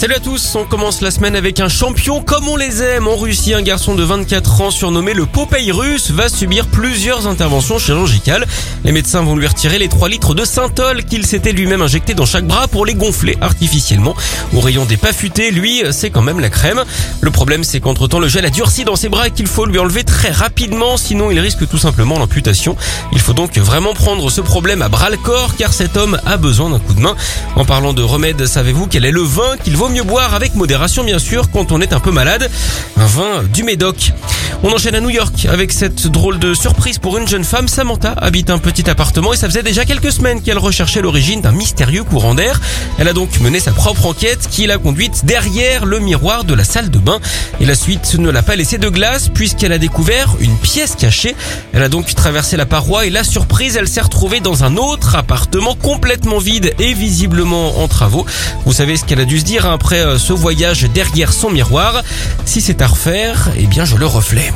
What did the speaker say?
Salut à tous, on commence la semaine avec un champion comme on les aime. En Russie, un garçon de 24 ans surnommé le Popeye russe va subir plusieurs interventions chirurgicales. Les médecins vont lui retirer les 3 litres de synthol qu'il s'était lui-même injecté dans chaque bras pour les gonfler artificiellement. Au rayon des pas futés, lui, c'est quand même la crème. Le problème, c'est qu'entre temps, le gel a durci dans ses bras et qu'il faut lui enlever très rapidement, sinon il risque tout simplement l'amputation. Il faut donc vraiment prendre ce problème à bras le corps car cet homme a besoin d'un coup de main. En parlant de remède, savez-vous quel est le vin qu'il vaut mieux boire avec modération bien sûr quand on est un peu malade. Un vin du Médoc. On enchaîne à New York avec cette drôle de surprise pour une jeune femme. Samantha habite un petit appartement et ça faisait déjà quelques semaines qu'elle recherchait l'origine d'un mystérieux courant d'air. Elle a donc mené sa propre enquête qui l'a conduite derrière le miroir de la salle de bain. Et la suite ne l'a pas laissée de glace puisqu'elle a découvert une pièce cachée. Elle a donc traversé la paroi et la surprise, elle s'est retrouvée dans un autre appartement complètement vide et visiblement en travaux. Vous savez ce qu'elle a dû se dire après euh, ce voyage derrière son miroir. Si c'est à refaire, eh bien je le reflète.